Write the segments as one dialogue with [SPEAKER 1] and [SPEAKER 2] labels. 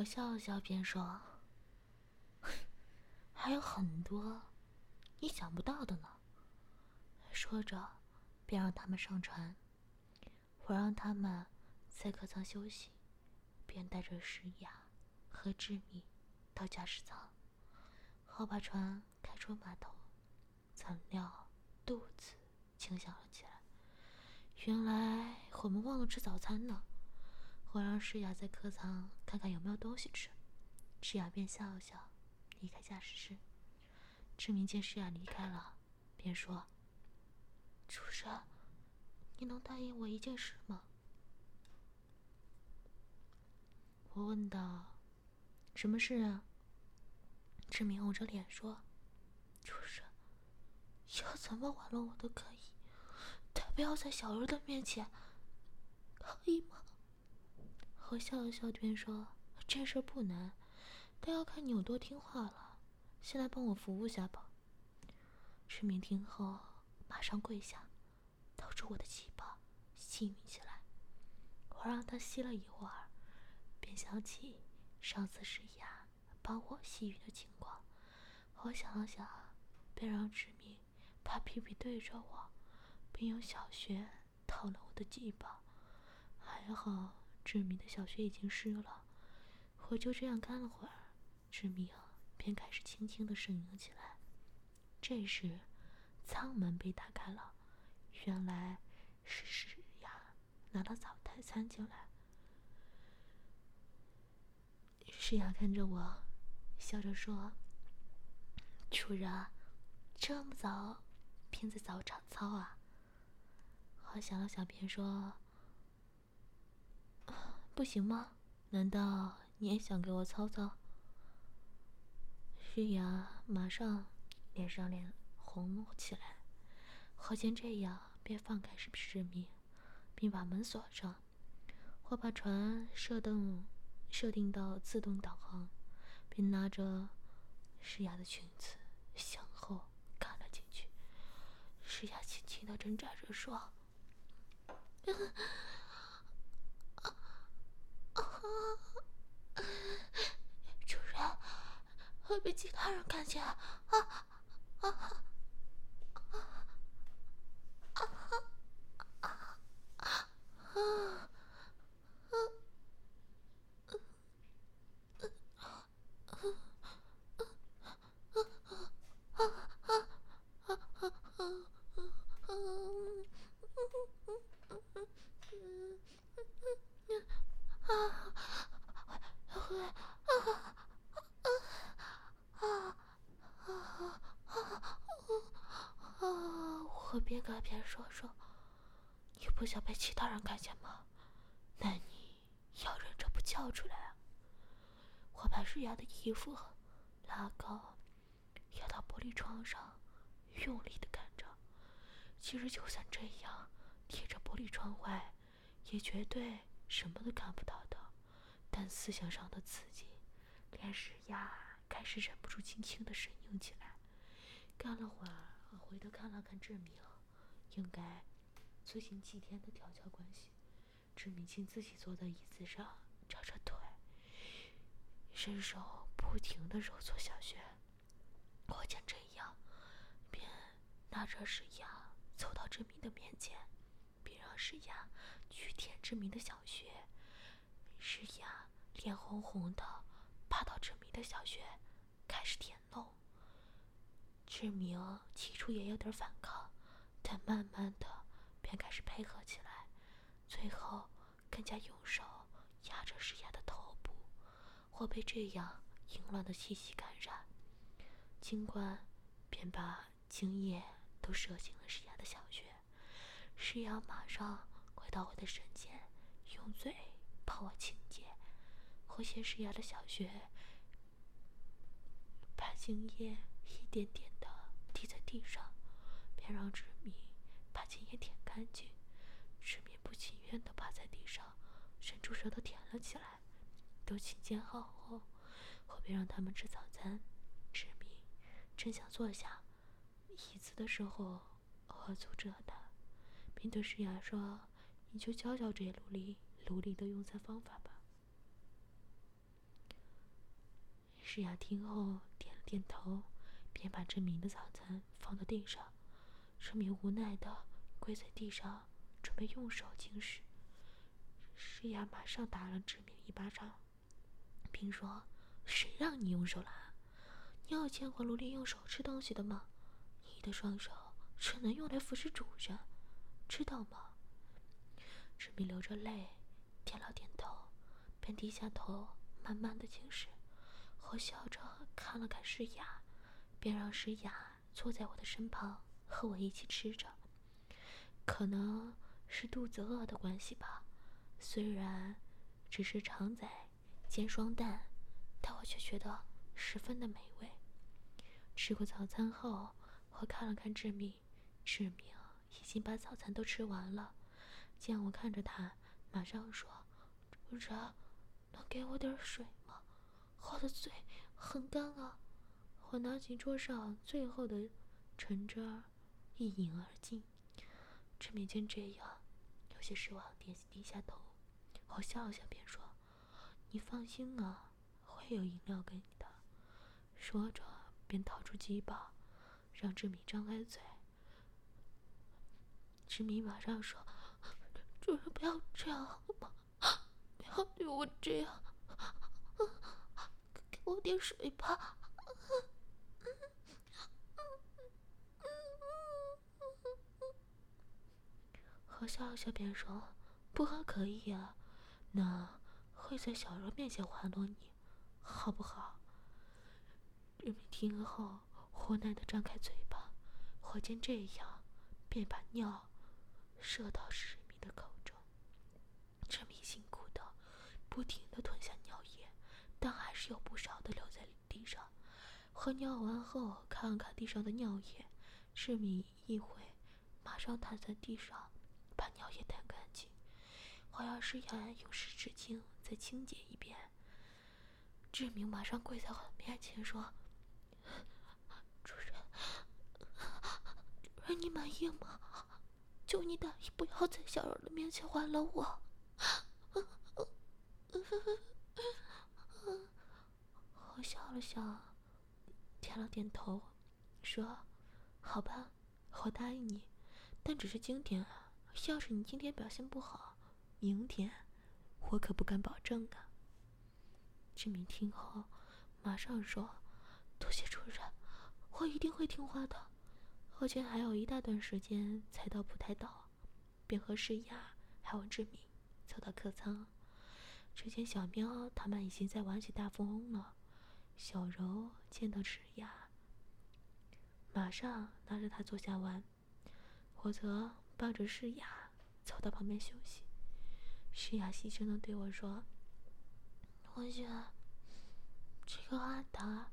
[SPEAKER 1] 我笑笑，便说：“ 还有很多你想不到的呢。”说着，便让他们上船。我让他们在客舱休息，便带着石雅和志敏到驾驶舱，好把船开出码头。怎料肚子惊响了起来，原来我们忘了吃早餐呢。我让诗雅在客舱看看有没有东西吃，诗雅便笑了笑，离开驾驶室。志明见诗雅离开了，便说：“主人，你能答应我一件事吗？”我问道：“什么事啊？”志明红着脸说：“主人，要怎么玩弄我都可以，但不要在小柔的面前，可以吗？”我笑了笑，便说：“这事不难，但要看你有多听话了。先来帮我服务下吧。”志明听后马上跪下，掏出我的鸡巴，吸吮起来。我让他吸了一会儿，便想起上次是牙帮我吸吮的情况。我想了想，便让志明把屁屁对着我，并用小穴套了我的鸡巴。还好。志明的小穴已经湿了，我就这样干了会儿，志明便开始轻轻的呻吟起来。这时，舱门被打开了，原来是诗雅拿了早台餐进来。诗雅看着我，笑着说：“主人，这么早便在早场操啊？”我想了想，便说。不行吗？难道你也想给我操操？玉雅马上脸上脸红了起来。何见这样，便放开是不是明，并把门锁上。我把船设定设定到自动导航，并拿着诗雅的裙子向后看了进去。诗雅轻轻的挣扎着说。主人，会被其他人看见啊啊啊啊啊！边改边说说，你不想被那你要忍着不叫出来啊！我把日雅的衣服拉高，压到玻璃窗上，用力的干着。其实就算这样，贴着玻璃窗外，也绝对什么都看不到的。但思想上的刺激，连日雅开始忍不住轻轻的呻吟起来。干了会儿，我回头看了看志明。应该最近几天的调教关系，志明清自己坐在椅子上，翘着腿，伸手不停的揉搓小穴。我见这样，便拿着石牙走到志明的面前，并让石牙去舔志明的小穴。石牙脸红红的，爬到志明的小穴，开始舔弄。志明起初也有点反抗。但慢慢的，便开始配合起来，最后更加用手压着石雅的头部。或被这样淫乱的气息感染，尽管便把精液都射进了石雅的小穴。石雅马上回到我的身前，用嘴帮我清洁。和谢诗雅的小穴，把精液一点点的滴在地上，便让志明把精液舔干净。志明不情愿的趴在地上，伸出舌头舔了起来。都清洁好后，我便让他们吃早餐。志明正想坐下椅子的时候，我阻止了他，并对诗雅说：“你就教教这些奴隶奴隶的用餐方法吧。”诗雅听后点了点头，便把志明的早餐放到地上。志明无奈的跪在地上，准备用手进食。诗雅马上打了志明一巴掌，并说：“谁让你用手了？你有见过奴隶用手吃东西的吗？你的双手只能用来服侍主人，知道吗？”志明流着泪，点了点头，便低下头，慢慢的进食。我笑着看了看诗雅，便让诗雅坐在我的身旁，和我一起吃着。可能是肚子饿的关系吧，虽然只是肠仔煎双蛋，但我却觉得十分的美味。吃过早餐后，我看了看志明，志明已经把早餐都吃完了。见我看着他，马上说：“主人，能给我点水吗？”我的嘴很干啊！我拿起桌上最后的橙汁儿，一饮而尽。志明见这样，有些失望，点低下头。我笑了笑，便说：“你放心啊，会有饮料给你的。”说着，便掏出鸡巴，让志明张开嘴。志明马上说：“主人，不要这样好吗？不要对我这样。”给我点水吧。我笑笑，便说：“不喝可以啊，那会在小柔面前玩弄你，好不好？”志明听后无奈的张开嘴巴，火箭这样，便把尿射到志明的口中。志明辛苦的不停的吞下尿液。但还是有不少的留在地上。喝尿完后，看看地上的尿液，志明一会马上躺在地上，把尿液掸干净。我要是雅用湿纸巾再清洁一遍。志明马上跪在我面前说：“主人，主人，你满意吗？求你答应不要在小柔的面前还了我。”我笑了笑，点了点头，说：“好吧，我答应你，但只是今天啊。要是你今天表现不好，明天我可不敢保证啊。”志明听后，马上说：“多谢主人，我一定会听话的。”而且还有一大段时间才到普台岛，便和诗雅还有志明走到客舱。只见小喵他们已经在玩起大富翁了。小柔见到赤雅，马上拉着他坐下玩，否则抱着诗雅走到旁边休息。诗雅细声的对我说：“同学这个阿达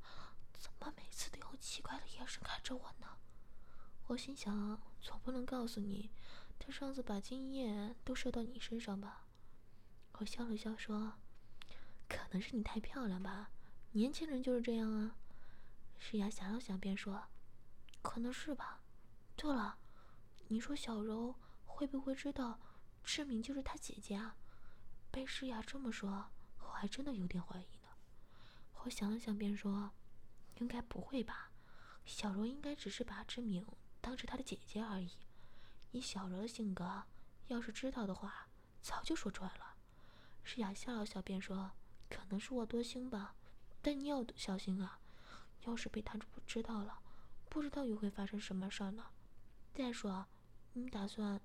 [SPEAKER 1] 怎么每次都用奇怪的眼神看着我呢？”我心想，总不能告诉你，他上次把精液都射到你身上吧？我笑了笑说：“可能是你太漂亮吧，年轻人就是这样啊。”诗雅想了想，便说：“可能是吧。对了，你说小柔会不会知道志明就是她姐姐啊？”被诗雅这么说，我还真的有点怀疑呢。我想了想，便说：“应该不会吧？小柔应该只是把志明当成她的姐姐而已。以小柔的性格，要是知道的话，早就说出来了。”诗雅笑了笑，便说：“可能是我多心吧，但你要小心啊！要是被他知道了，不知道又会发生什么事儿呢。再说，你打算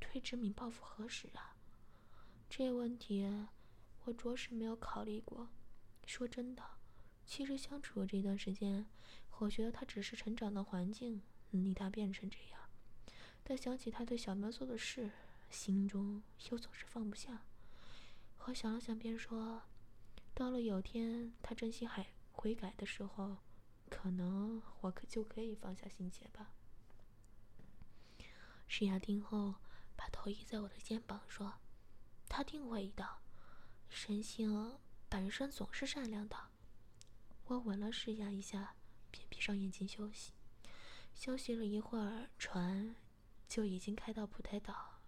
[SPEAKER 1] 推志敏报复何时啊？这问题我着实没有考虑过。说真的，其实相处这段时间，我觉得他只是成长的环境令他变成这样。但想起他对小苗做的事，心中又总是放不下。”我想了想，便说：“到了有天他真心还悔改的时候，可能我可就可以放下心结吧。”诗雅听后，把头依在我的肩膀，说：“他定会的，神性本身总是善良的。”我吻了诗雅一下，便闭上眼睛休息。休息了一会儿，船就已经开到普台岛，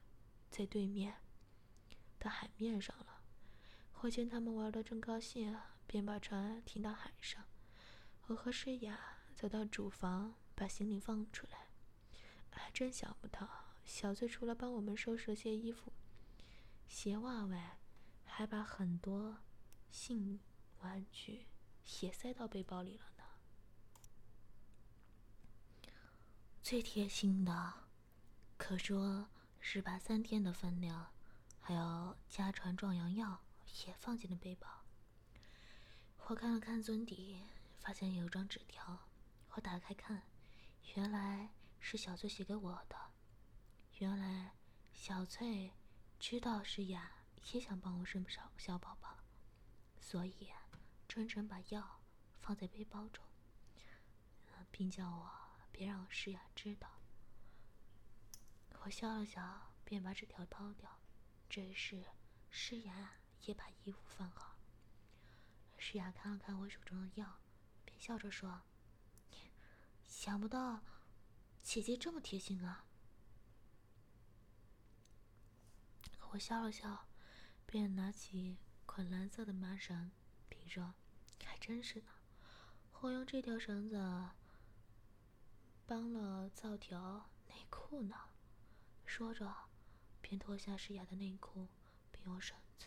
[SPEAKER 1] 在对面的海面上了。我见他们玩的正高兴，便把船停到海上。我和诗雅走到主房，把行李放出来。还真想不到，小翠除了帮我们收拾了些衣服、鞋袜外，还把很多性玩具也塞到背包里了呢。最贴心的，可说是把三天的分量，还有家传壮阳药也放进了背包。我看了看尊底，发现有张纸条，我打开看，原来。是小翠写给我的。原来小翠知道诗雅也想帮我生小小宝宝，所以专程把药放在背包中，并叫我别让诗雅知道。我笑了笑，便把纸条抛掉。这时诗雅也把衣服放好。诗雅看了看我手中的药，便笑着说：“想不到。”姐姐这么贴心啊！我笑了笑，便拿起捆蓝色的麻绳，并说：“还真是呢，我用这条绳子帮了造条内裤呢。”说着，便脱下诗雅的内裤，并用绳子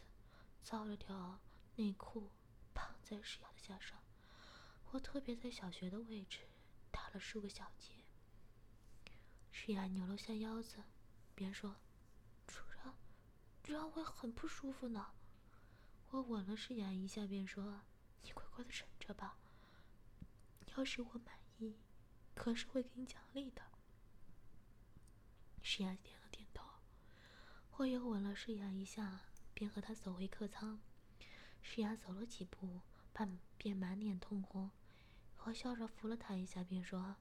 [SPEAKER 1] 造了条内裤绑在诗雅的下上。我特别在小穴的位置打了数个小结。诗雅扭了下腰子，边说：“主人，这样会很不舒服呢。”我吻了诗雅一下，便说：“你乖乖的忍着吧。要是我满意，可是会给你奖励的。”诗雅点了点头。我又吻了诗雅一下，便和她走回客舱。诗雅走了几步，半便满脸通红。我笑着扶了她一下，便说：“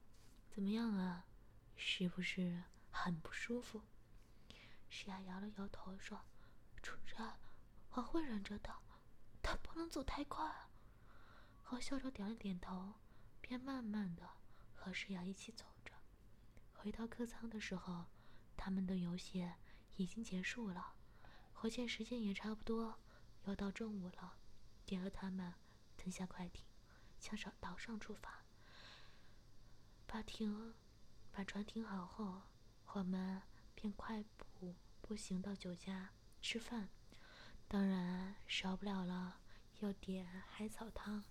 [SPEAKER 1] 怎么样啊？”是不是很不舒服？诗雅摇了摇头说：“主人，我会忍着的，但不能走太快。”我笑着点了点头，便慢慢的和诗雅一起走着。回到客舱的时候，他们的游戏已经结束了。我见时间也差不多，要到中午了，便和他们登下快艇，向上岛上出发。把艇。把船停好后，我们便快步步行到酒家吃饭，当然少不了了，要点海草汤。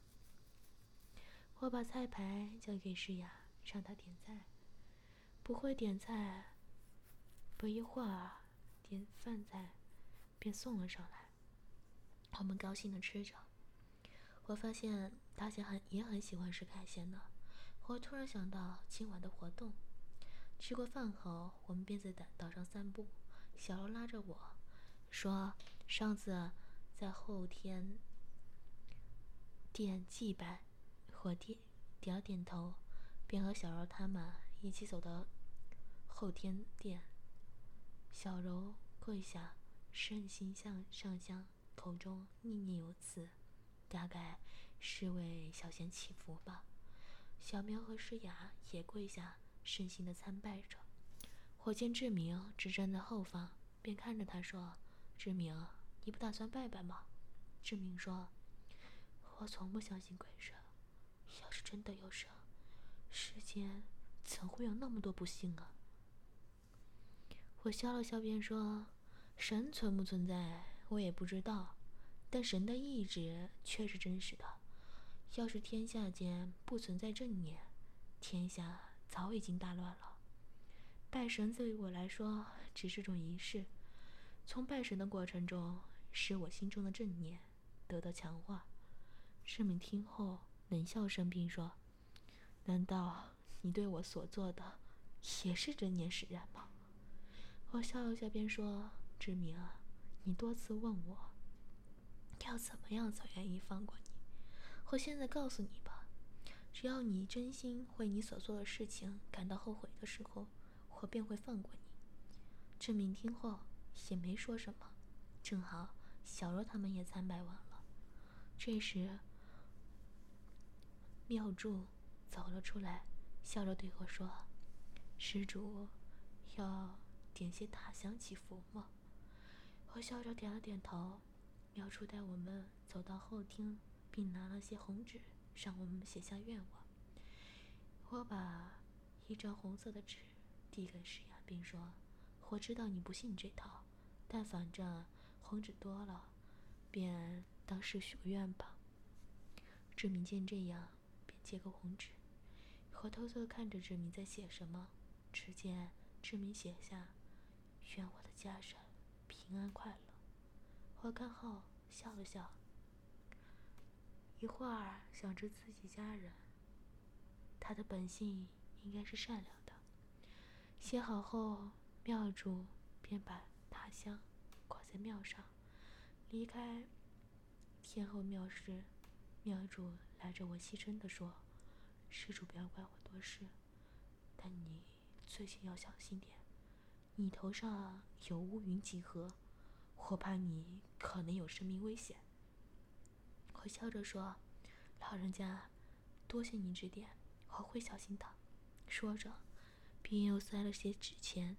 [SPEAKER 1] 我把菜牌交给诗雅，让她点菜。不会点菜，不一会儿，点饭菜便送了上来。我们高兴的吃着。我发现大家很也很喜欢吃海鲜呢。我突然想到今晚的活动。吃过饭后，我们便在岛上散步。小柔拉着我说：“上次在后天殿祭拜。”我点点了点头，便和小柔他们一起走到后天殿。小柔跪下，身形向上香，口中念念有词，大概是为小贤祈福吧。小苗和诗雅也跪下。深心的参拜着，我见志明只站在后方，便看着他说：“志明，你不打算拜拜吗？”志明说：“我从不相信鬼神，要是真的有神，世间怎会有那么多不幸啊？”我笑了笑，便说：“神存不存在，我也不知道，但神的意志却是真实的。要是天下间不存在正念，天下……”早已经大乱了。拜神对于我来说只是种仪式，从拜神的过程中，使我心中的正念得到强化。世明听后冷笑声，并说：“难道你对我所做的也是正念使然吗？”我笑了笑，便说：“志明啊，你多次问我，要怎么样才愿意放过你？我现在告诉你吧，只要你真心为你所做的事情感到后悔的时候，我便会放过你。志明听后也没说什么。正好小若他们也参拜完了，这时妙祝走了出来，笑着对我说：“施主要点些塔香祈福吗？”我笑着点了点头。妙祝带我们走到后厅，并拿了些红纸，让我们写下愿望。我把一张红色的纸递给石雅，并说：“我知道你不信这套，但反正……”红纸多了，便当是许个愿吧。志明见这样，便接过红纸，我偷偷看着志明在写什么。只见志明写下：“愿我的家人平安快乐。”我看后笑了笑，一会儿想着自己家人，他的本性应该是善良的。写好后，庙主便把他香。挂在庙上，离开天后庙时，庙主拉着我细声地说：“施主不要怪我多事，但你最近要小心点。你头上有乌云集合，我怕你可能有生命危险。”我笑着说：“老人家，多谢您指点，我会小心的。”说着，便又塞了些纸钱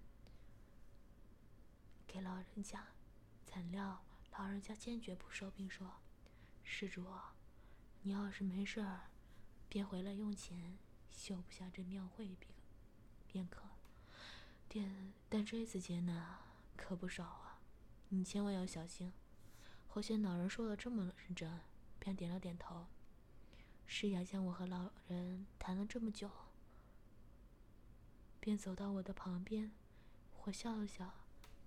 [SPEAKER 1] 给老人家。怎料老人家坚决不收，并说：“施主，你要是没事儿，便回来用钱修不下这庙会便便可。但但这次劫难可不少啊，你千万要小心。”后见老人说的这么认真，便点了点头。诗雅见我和老人谈了这么久，便走到我的旁边，我笑了笑。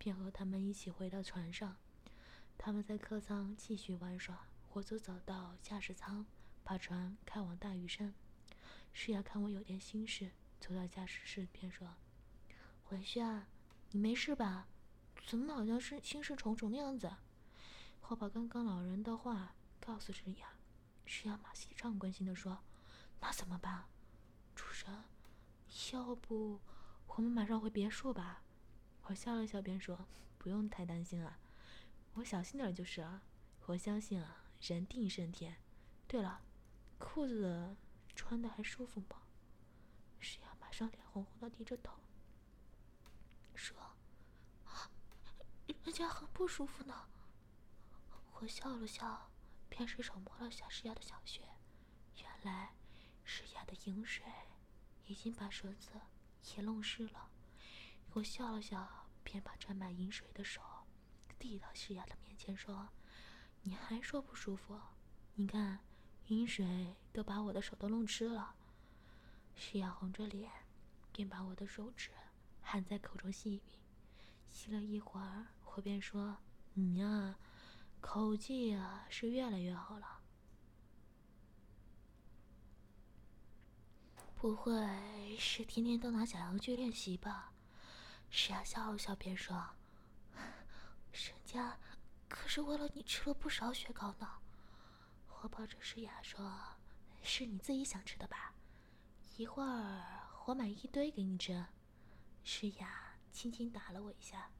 [SPEAKER 1] 便和他们一起回到船上，他们在客舱继续玩耍，我则走到驾驶舱，把船开往大屿山。诗雅看我有点心事，走到驾驶室便说：“文轩，你没事吧？怎么好像是心事重重的样子？”我把刚刚老人的话告诉诗雅，诗雅马戏上关心的说：“那怎么办？主人，要不我们马上回别墅吧？”我笑了笑，便说：“不用太担心了，我小心点就是了。我相信啊，人定胜天。对了，裤子穿的还舒服吗？”石雅马上脸红红的，低着头说：“人家很不舒服呢。”我笑了笑，便随手摸了下石雅的小穴，原来石雅的饮水已经把舌子也弄湿了。我笑了笑。便把沾满饮水的手递到诗雅的面前，说：“你还说不舒服？你看，饮水都把我的手都弄湿了。”诗雅红着脸，便把我的手指含在口中吸吮。吸了一会儿，我便说：“你呀，口技啊是越来越好了。不会是天天都拿假洋去练习吧？”石雅笑了笑，便说：“人家可是为了你吃了不少雪糕呢。”我抱着诗雅说：“是你自己想吃的吧？一会儿我买一堆给你吃。”诗雅轻轻打了我一下，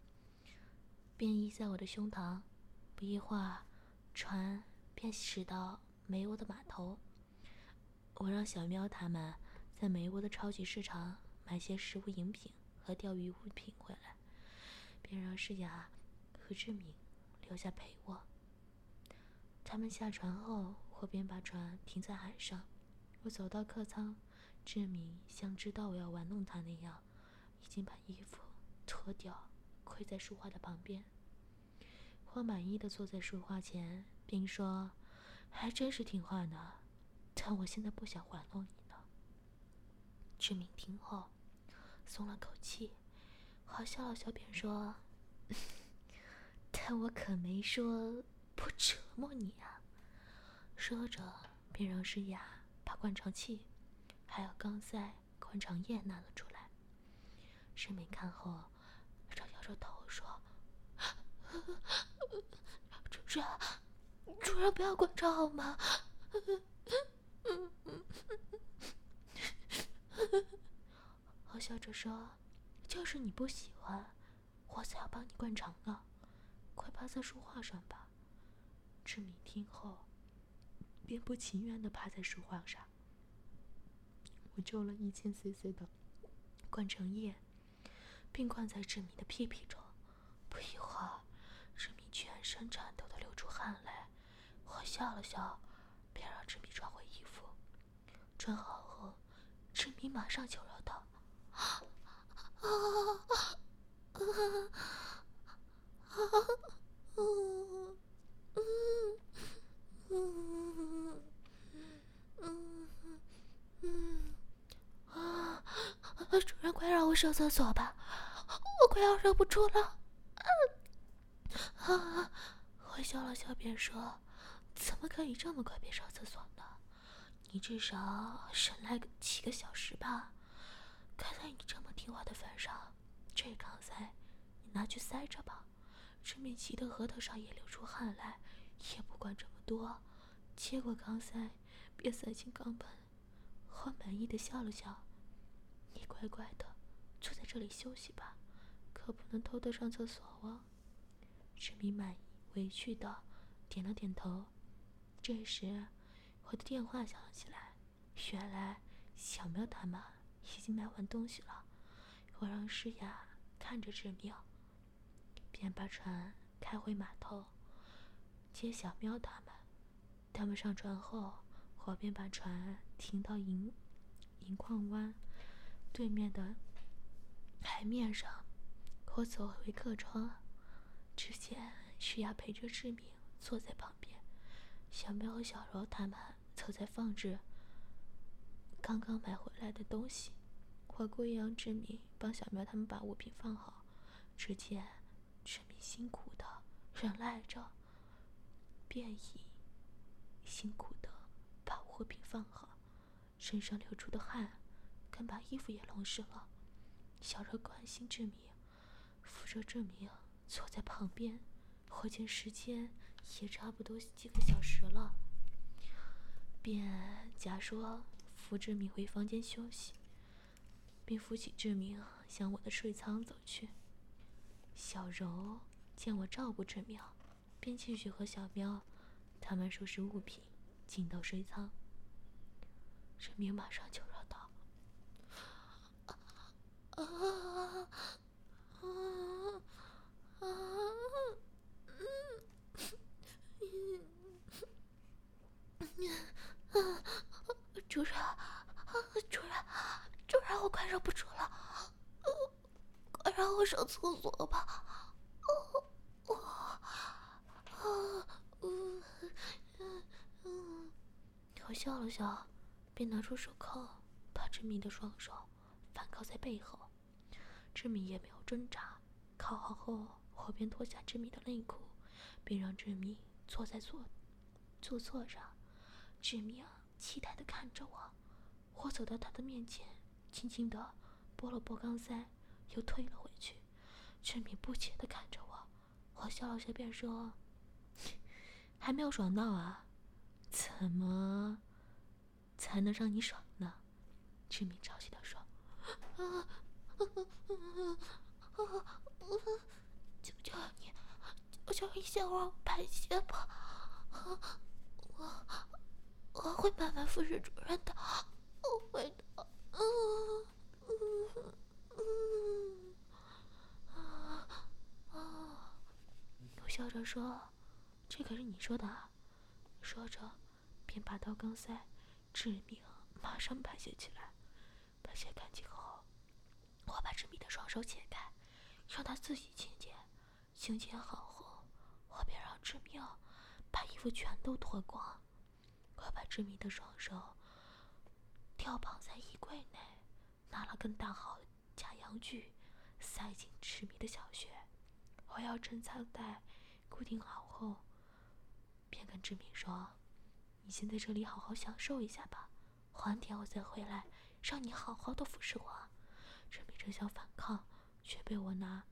[SPEAKER 1] 便依在我的胸膛。不一会儿，船便驶到梅窝的码头。我让小喵他们在梅窝的超级市场买些食物饮品。和钓鱼物品回来，便让诗雅和志明留下陪我。他们下船后，我便把船停在海上。我走到客舱，志明像知道我要玩弄他那样，已经把衣服脱掉，跪在书画的旁边。我满意的坐在书画前，并说：“还真是听话呢，但我现在不想玩弄你了。”志明听后。松了口气，好笑了笑，便说：“ 但我可没说不折磨你啊。”说着，便让诗雅把灌肠器还有刚塞、灌肠液拿了出来。志敏看后，摇摇着头说：“主人，主人不要关照好吗？我笑着说：“就是你不喜欢，我才要帮你灌肠呢。快趴在书画上吧。”志明听后，便不情愿的趴在书画上。我就了一千 CC 的灌肠液，并灌在志明的屁屁中。不一会儿，身颤抖的流出汗来。我笑了笑，便让志明穿回衣服。穿好后，志明马上求饶道：“啊啊啊啊！嗯嗯嗯嗯嗯啊！主人，快让我上厕所吧，我快要忍不住了。”啊！我笑了笑，便说。怎么可以这么快便上厕所呢？你至少省来个几个小时吧。看在你这么听话的份上，这钢塞你拿去塞着吧。志明气得额头上也流出汗来，也不管这么多，接过钢塞便塞进肛门。我满意的笑了笑，你乖乖的坐在这里休息吧，可不能偷偷上厕所哦。志明满意委屈的点了点头。这时，我的电话响了起来。原来小喵他们已经买完东西了。我让诗雅看着志明，便把船开回码头，接小喵他们。他们上船后，我便把船停到银银矿湾对面的海面上。我走回客舱，只见诗雅陪着志明坐在旁边。小喵和小柔他们凑在放置刚刚买回来的东西，我故意让志明帮小喵他们把物品放好。只见志明辛苦的忍耐着，便已辛苦的把物品放好，身上流出的汗更把衣服也弄湿了。小柔关心志明，扶着志明坐在旁边，我见时间。也差不多几个小时了，便假说扶志明回房间休息，并扶起志明向我的睡舱走去。小柔见我照顾志明，便继续和小喵他们收拾物品，进到睡舱。志明马上就绕道：“啊 啊！”主人，主人，主人，我快忍不住了，快让我上厕所吧！我，我啊，嗯嗯嗯。我笑了笑，便拿出手铐，把志明的双手反铐在背后。志明也没有挣扎，铐好后，我便脱下志明的内裤，并让志明坐在坐坐座上。志明期待的看着我，我走到他的面前，轻轻的拨了拨钢塞，又退了回去。志明不解的看着我，我笑了笑，便说：“ 还没有爽到啊？怎么才能让你爽呢？”志明着急的说：“啊，啊，啊，啊求求你，求求你先让我排泄吧，我。”我会慢慢服侍主人的，我会的。嗯嗯嗯啊啊！我笑着说：“这可是你说的。”说着，便把刀刚塞，志明马上排泄起来。排泄干净后，我把志明的双手解开，让他自己清洁。清洁好后，我便让志明把衣服全都脱光。我把志明的双手吊绑在衣柜内，拿了根大号假阳具塞进志明的小穴。我要贞操带固定好后，便跟志明说：“你先在这里好好享受一下吧，晚点我再回来，让你好好的服侍我。”志明正想反抗，却被我拿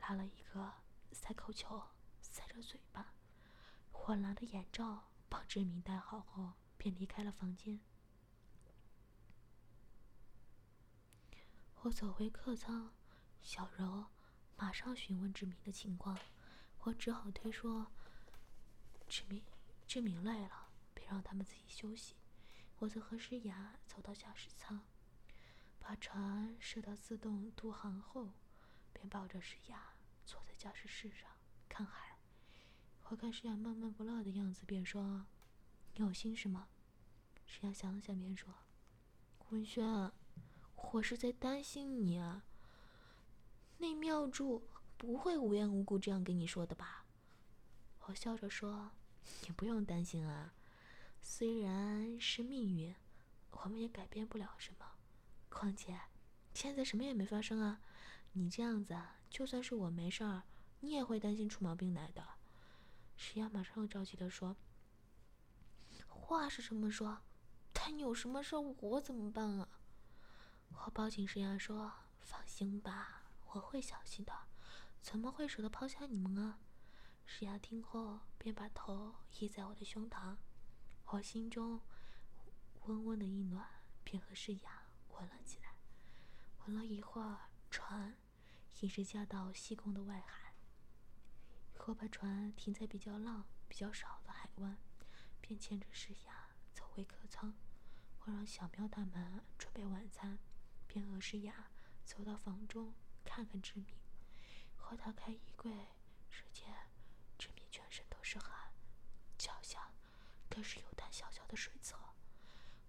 [SPEAKER 1] 拉了一个塞口球塞着嘴巴。我拿的眼罩帮志明戴好后，便离开了房间。我走回客舱，小柔马上询问志明的情况，我只好推说志明志明累了，别让他们自己休息。我则和诗雅走到驾驶舱，把船设到自动渡航后，便抱着诗雅坐在驾驶室上看海。我看诗雅闷闷不乐的样子，便说：“你有心事吗？”诗雅想了想，便说：“文轩，我是在担心你啊。那妙珠不会无缘无故这样跟你说的吧？”我笑着说：“你不用担心啊，虽然是命运，我们也改变不了什么。况且，现在什么也没发生啊。你这样子，就算是我没事儿，你也会担心出毛病来的。”石雅马上又着急的说：“话是这么说，但有什么事我怎么办啊？”我抱紧石雅说：“放心吧，我会小心的，怎么会舍得抛下你们啊？”石雅听后便把头依在我的胸膛，我心中温温的一暖，便和石雅吻了起来。吻了一会儿，船一直驾到西宫的外海。我把船停在比较浪比较少的海湾，便牵着诗雅走回客舱。我让小喵他们准备晚餐，便和诗雅走到房中看看志明。我打开衣柜，只见志明全身都是汗，脚下更是有滩小小的水渍。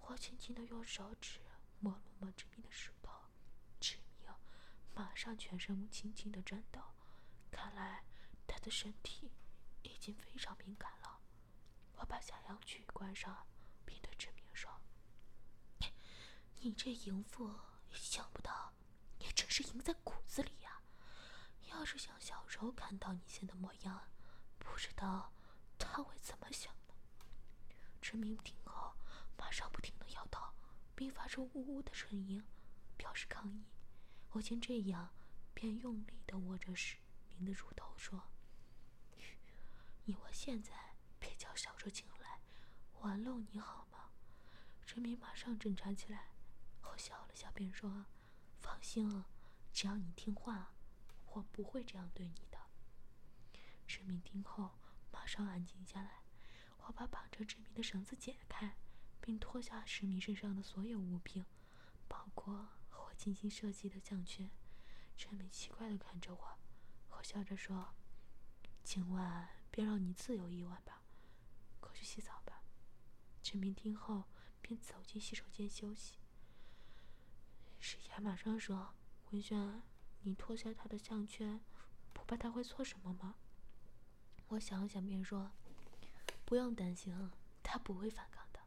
[SPEAKER 1] 我轻轻地用手指摸了摸志明的石头，志明马上全身轻轻地颤抖，看来。的身体已经非常敏感了。我把下阳具关上，并对志明说：“你这淫妇，想不到你真是淫在骨子里呀！要是像小柔看到你现在的模样，不知道他会怎么想呢？”志明听后，马上不停的摇头，并发出呜呜的声音，表示抗议。我见这样，便用力的握着志明的乳头说。你我现在别叫小周进来，玩弄你好吗？陈明马上挣扎起来，我笑了笑，便说：“放心，只要你听话，我不会这样对你的。”陈明听后马上安静下来。我把绑着志明的绳子解开，并脱下石明身上的所有物品，包括我精心设计的项圈。陈明奇怪的看着我，我笑着说：“今晚。”便让你自由一晚吧，快去洗澡吧。陈明听后便走进洗手间休息。石雅马上说：“文轩，你脱下他的项圈，不怕他会做什么吗？”我想了想，便说：“不用担心，他不会反抗的。”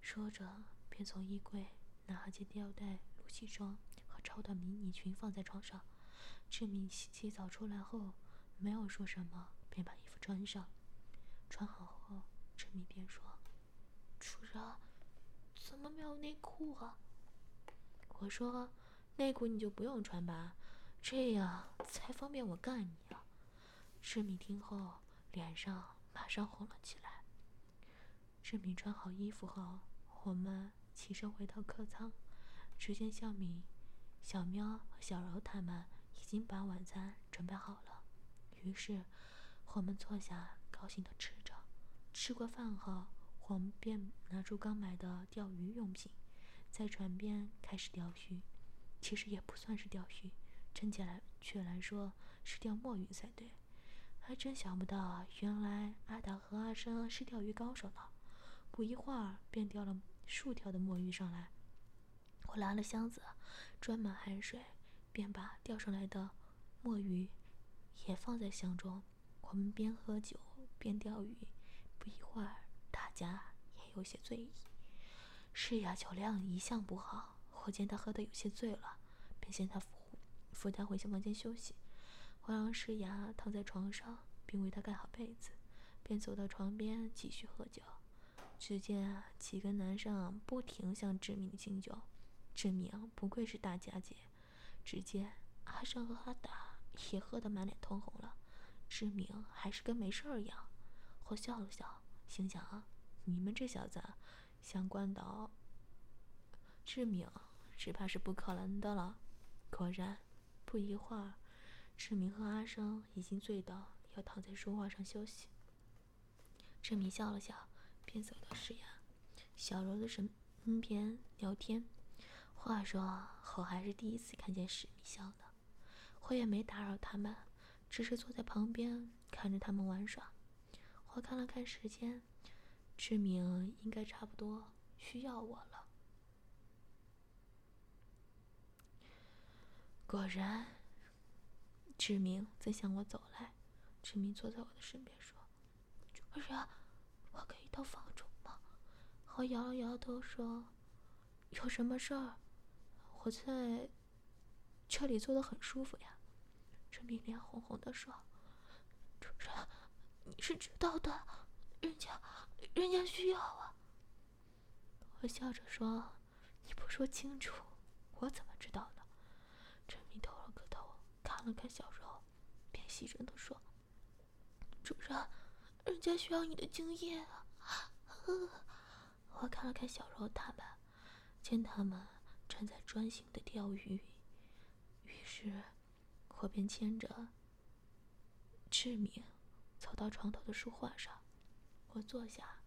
[SPEAKER 1] 说着，便从衣柜拿件吊带露脐装和超短迷你裙放在床上。志明洗洗澡出来后，没有说什么，便把衣服。穿上，穿好后，陈明便说：“主人，怎么没有内裤啊？”我说：“内裤你就不用穿吧，这样才方便我干你啊。”陈明听后，脸上马上红了起来。陈明穿好衣服后，我们起身回到客舱，只见小米、小喵和小柔他们已经把晚餐准备好了，于是。我们坐下，高兴地吃着。吃过饭后，我们便拿出刚买的钓鱼用品，在船边开始钓鱼。其实也不算是钓鱼，真切来却来说是钓墨鱼才对。还真想不到，原来阿达和阿生是钓鱼高手呢。不一会儿，便钓了数条的墨鱼上来。我拿了箱子，装满海水，便把钓上来的墨鱼也放在箱中。我们边喝酒边钓鱼，不一会儿，大家也有些醉意。诗雅酒量一向不好，我见她喝得有些醉了，便先她扶扶她回房间休息。我让诗雅躺在床上，并为她盖好被子，便走到床边继续喝酒。只见几个男生不停向志明敬酒，志明不愧是大家姐。只见阿胜和阿达也喝得满脸通红了。志明还是跟没事儿一样，我笑了笑，心想啊，你们这小子想关到志明，只怕是不可能的了。果然，不一会儿，志明和阿生已经醉倒，要躺在书画上休息。志明笑了笑，便走到石崖小柔的身边聊天。话说，我还是第一次看见史密笑的，我也没打扰他们，只是坐在旁边看着他们玩耍。我看了看时间，志明应该差不多需要我了。果然，志明在向我走来。志明坐在我的身边说：“主人，我可以到房中吗？”我摇了摇头说：“有什么事儿？我在这里坐的很舒服呀。”陈明脸红红的说：“主人。”你是知道的，人家，人家需要啊。我笑着说：“你不说清楚，我怎么知道呢？”陈明头了个头，看了看小柔，便细声的说：“主人，人家需要你的经验啊。”我看了看小柔他们，见他们正在专心的钓鱼，于是我便牵着志明。走到床头的书画上，我坐下，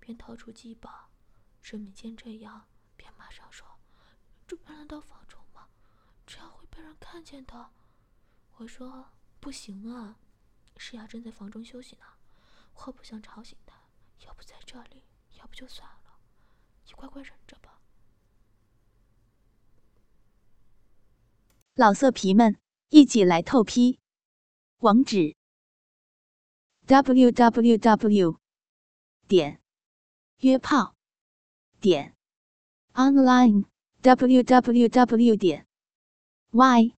[SPEAKER 1] 便掏出鸡宝。志明见这样，便马上说：“主人能到房中吗？这样会被人看见的。”我说：“不行啊，诗雅正在房中休息呢，我不想吵醒她。要不在这里，要不就算了，你乖乖忍着吧。”
[SPEAKER 2] 老色皮们，一起来透批，网址。www. 点约炮点 online www. 点 y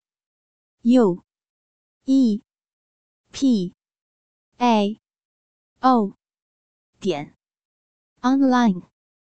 [SPEAKER 2] u e p a o 点 online